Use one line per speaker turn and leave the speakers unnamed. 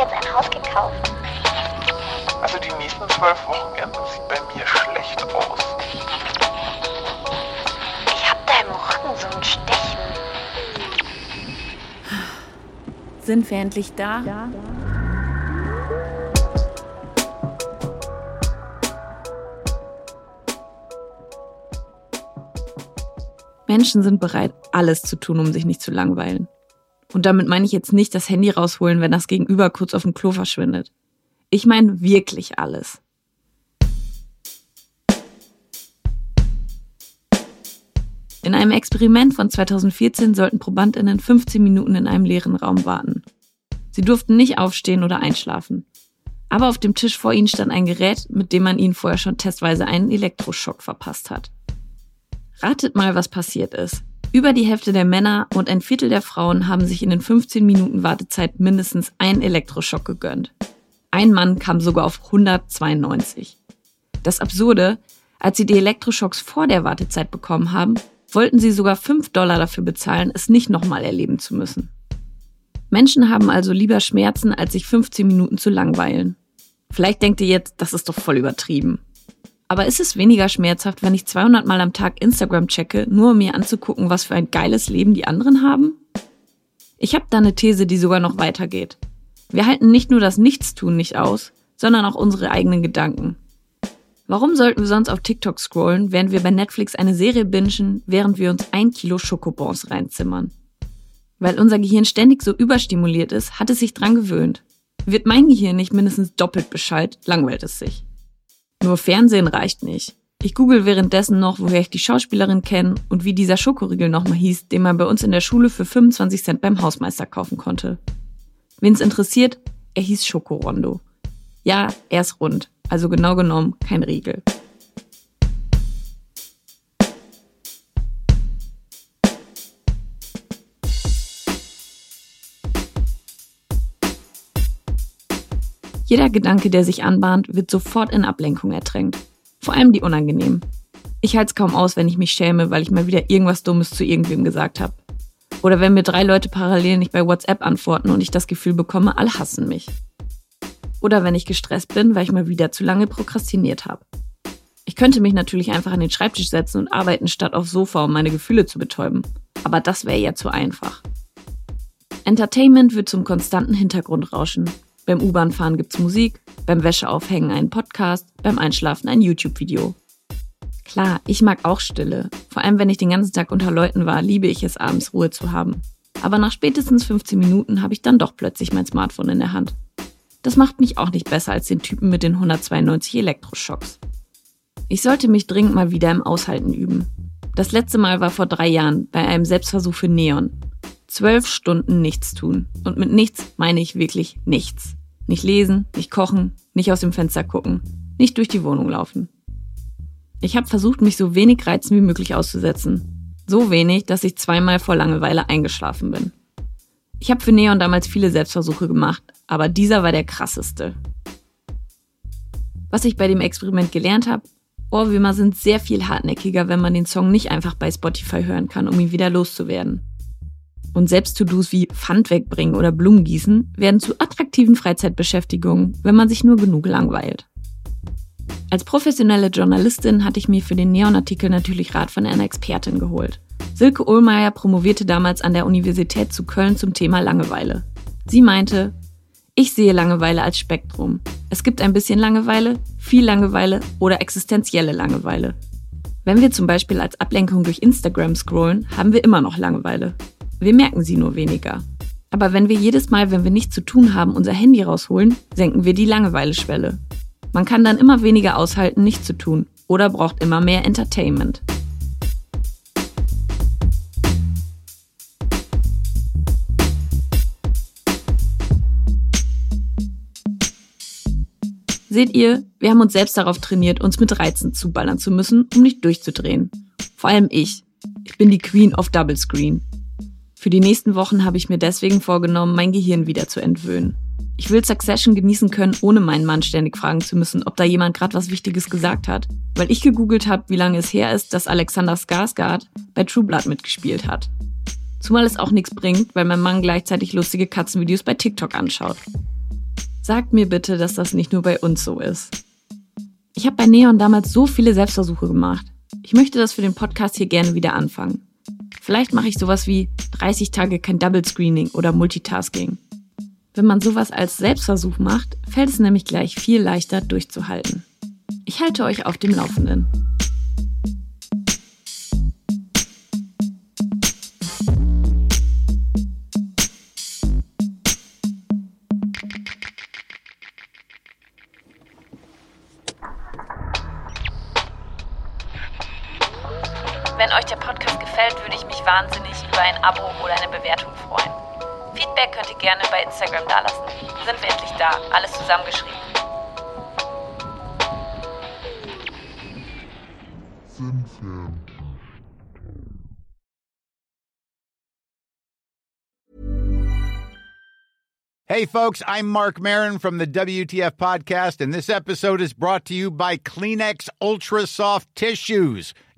jetzt ein Haus gekauft.
Also die nächsten zwölf Wochenenden sieht bei mir schlecht aus.
Ich hab da im Rücken so ein Stechen.
Sind wir endlich da? Ja. Menschen sind bereit, alles zu tun, um sich nicht zu langweilen. Und damit meine ich jetzt nicht das Handy rausholen, wenn das Gegenüber kurz auf dem Klo verschwindet. Ich meine wirklich alles. In einem Experiment von 2014 sollten Probandinnen 15 Minuten in einem leeren Raum warten. Sie durften nicht aufstehen oder einschlafen. Aber auf dem Tisch vor ihnen stand ein Gerät, mit dem man ihnen vorher schon testweise einen Elektroschock verpasst hat. Ratet mal, was passiert ist. Über die Hälfte der Männer und ein Viertel der Frauen haben sich in den 15 Minuten Wartezeit mindestens einen Elektroschock gegönnt. Ein Mann kam sogar auf 192. Das Absurde, als sie die Elektroschocks vor der Wartezeit bekommen haben, wollten sie sogar 5 Dollar dafür bezahlen, es nicht nochmal erleben zu müssen. Menschen haben also lieber Schmerzen, als sich 15 Minuten zu langweilen. Vielleicht denkt ihr jetzt, das ist doch voll übertrieben. Aber ist es weniger schmerzhaft, wenn ich 200 Mal am Tag Instagram checke, nur um mir anzugucken, was für ein geiles Leben die anderen haben? Ich habe da eine These, die sogar noch weitergeht. Wir halten nicht nur das Nichtstun nicht aus, sondern auch unsere eigenen Gedanken. Warum sollten wir sonst auf TikTok scrollen, während wir bei Netflix eine Serie bingen, während wir uns ein Kilo Schokobons reinzimmern? Weil unser Gehirn ständig so überstimuliert ist, hat es sich dran gewöhnt. Wird mein Gehirn nicht mindestens doppelt Bescheid, langweilt es sich. Nur Fernsehen reicht nicht. Ich google währenddessen noch, woher ich die Schauspielerin kenne und wie dieser Schokoriegel nochmal hieß, den man bei uns in der Schule für 25 Cent beim Hausmeister kaufen konnte. Wen's interessiert, er hieß Schokorondo. Ja, er ist rund, also genau genommen kein Riegel. Jeder Gedanke, der sich anbahnt, wird sofort in Ablenkung ertränkt. Vor allem die unangenehmen. Ich halte es kaum aus, wenn ich mich schäme, weil ich mal wieder irgendwas Dummes zu irgendwem gesagt habe. Oder wenn mir drei Leute parallel nicht bei WhatsApp antworten und ich das Gefühl bekomme, alle hassen mich. Oder wenn ich gestresst bin, weil ich mal wieder zu lange prokrastiniert habe. Ich könnte mich natürlich einfach an den Schreibtisch setzen und arbeiten, statt aufs Sofa, um meine Gefühle zu betäuben. Aber das wäre ja zu einfach. Entertainment wird zum konstanten Hintergrundrauschen beim U-Bahn-Fahren gibt's Musik, beim Wäscheaufhängen einen Podcast, beim Einschlafen ein YouTube-Video. Klar, ich mag auch Stille. Vor allem, wenn ich den ganzen Tag unter Leuten war, liebe ich es, abends Ruhe zu haben. Aber nach spätestens 15 Minuten habe ich dann doch plötzlich mein Smartphone in der Hand. Das macht mich auch nicht besser als den Typen mit den 192 Elektroschocks. Ich sollte mich dringend mal wieder im Aushalten üben. Das letzte Mal war vor drei Jahren bei einem Selbstversuch für Neon. Zwölf Stunden nichts tun. Und mit nichts meine ich wirklich nichts. Nicht lesen, nicht kochen, nicht aus dem Fenster gucken, nicht durch die Wohnung laufen. Ich habe versucht, mich so wenig Reizen wie möglich auszusetzen. So wenig, dass ich zweimal vor Langeweile eingeschlafen bin. Ich habe für Neon damals viele Selbstversuche gemacht, aber dieser war der krasseste. Was ich bei dem Experiment gelernt habe, Ohrwürmer sind sehr viel hartnäckiger, wenn man den Song nicht einfach bei Spotify hören kann, um ihn wieder loszuwerden. Und selbst To-Dos wie Pfand wegbringen oder Blumen gießen werden zu attraktiven Freizeitbeschäftigungen, wenn man sich nur genug langweilt. Als professionelle Journalistin hatte ich mir für den Neon-Artikel natürlich Rat von einer Expertin geholt. Silke Ohlmeier promovierte damals an der Universität zu Köln zum Thema Langeweile. Sie meinte, ich sehe Langeweile als Spektrum. Es gibt ein bisschen Langeweile, viel Langeweile oder existenzielle Langeweile. Wenn wir zum Beispiel als Ablenkung durch Instagram scrollen, haben wir immer noch Langeweile. Wir merken sie nur weniger. Aber wenn wir jedes Mal, wenn wir nichts zu tun haben, unser Handy rausholen, senken wir die Langeweileschwelle. Man kann dann immer weniger aushalten, nichts zu tun oder braucht immer mehr Entertainment. Seht ihr, wir haben uns selbst darauf trainiert, uns mit Reizen zuballern zu müssen, um nicht durchzudrehen. Vor allem ich. Ich bin die Queen of Double Screen. Für die nächsten Wochen habe ich mir deswegen vorgenommen, mein Gehirn wieder zu entwöhnen. Ich will Succession genießen können, ohne meinen Mann ständig fragen zu müssen, ob da jemand gerade was Wichtiges gesagt hat, weil ich gegoogelt habe, wie lange es her ist, dass Alexander Skarsgård bei True Blood mitgespielt hat. Zumal es auch nichts bringt, weil mein Mann gleichzeitig lustige Katzenvideos bei TikTok anschaut. Sagt mir bitte, dass das nicht nur bei uns so ist. Ich habe bei Neon damals so viele Selbstversuche gemacht. Ich möchte das für den Podcast hier gerne wieder anfangen. Vielleicht mache ich sowas wie 30 Tage kein Double Screening oder Multitasking. Wenn man sowas als Selbstversuch macht, fällt es nämlich gleich viel leichter durchzuhalten. Ich halte euch auf dem Laufenden. Wenn euch der Podcast gefällt, würde ich mich wahnsinnig über ein Abo oder eine Bewertung freuen. Feedback könnt ihr gerne bei Instagram dalassen. Sind wir endlich da, alles zusammengeschrieben.
Hey, folks, I'm Mark Marin from the WTF Podcast, and this episode is brought to you by Kleenex Ultra Soft Tissues,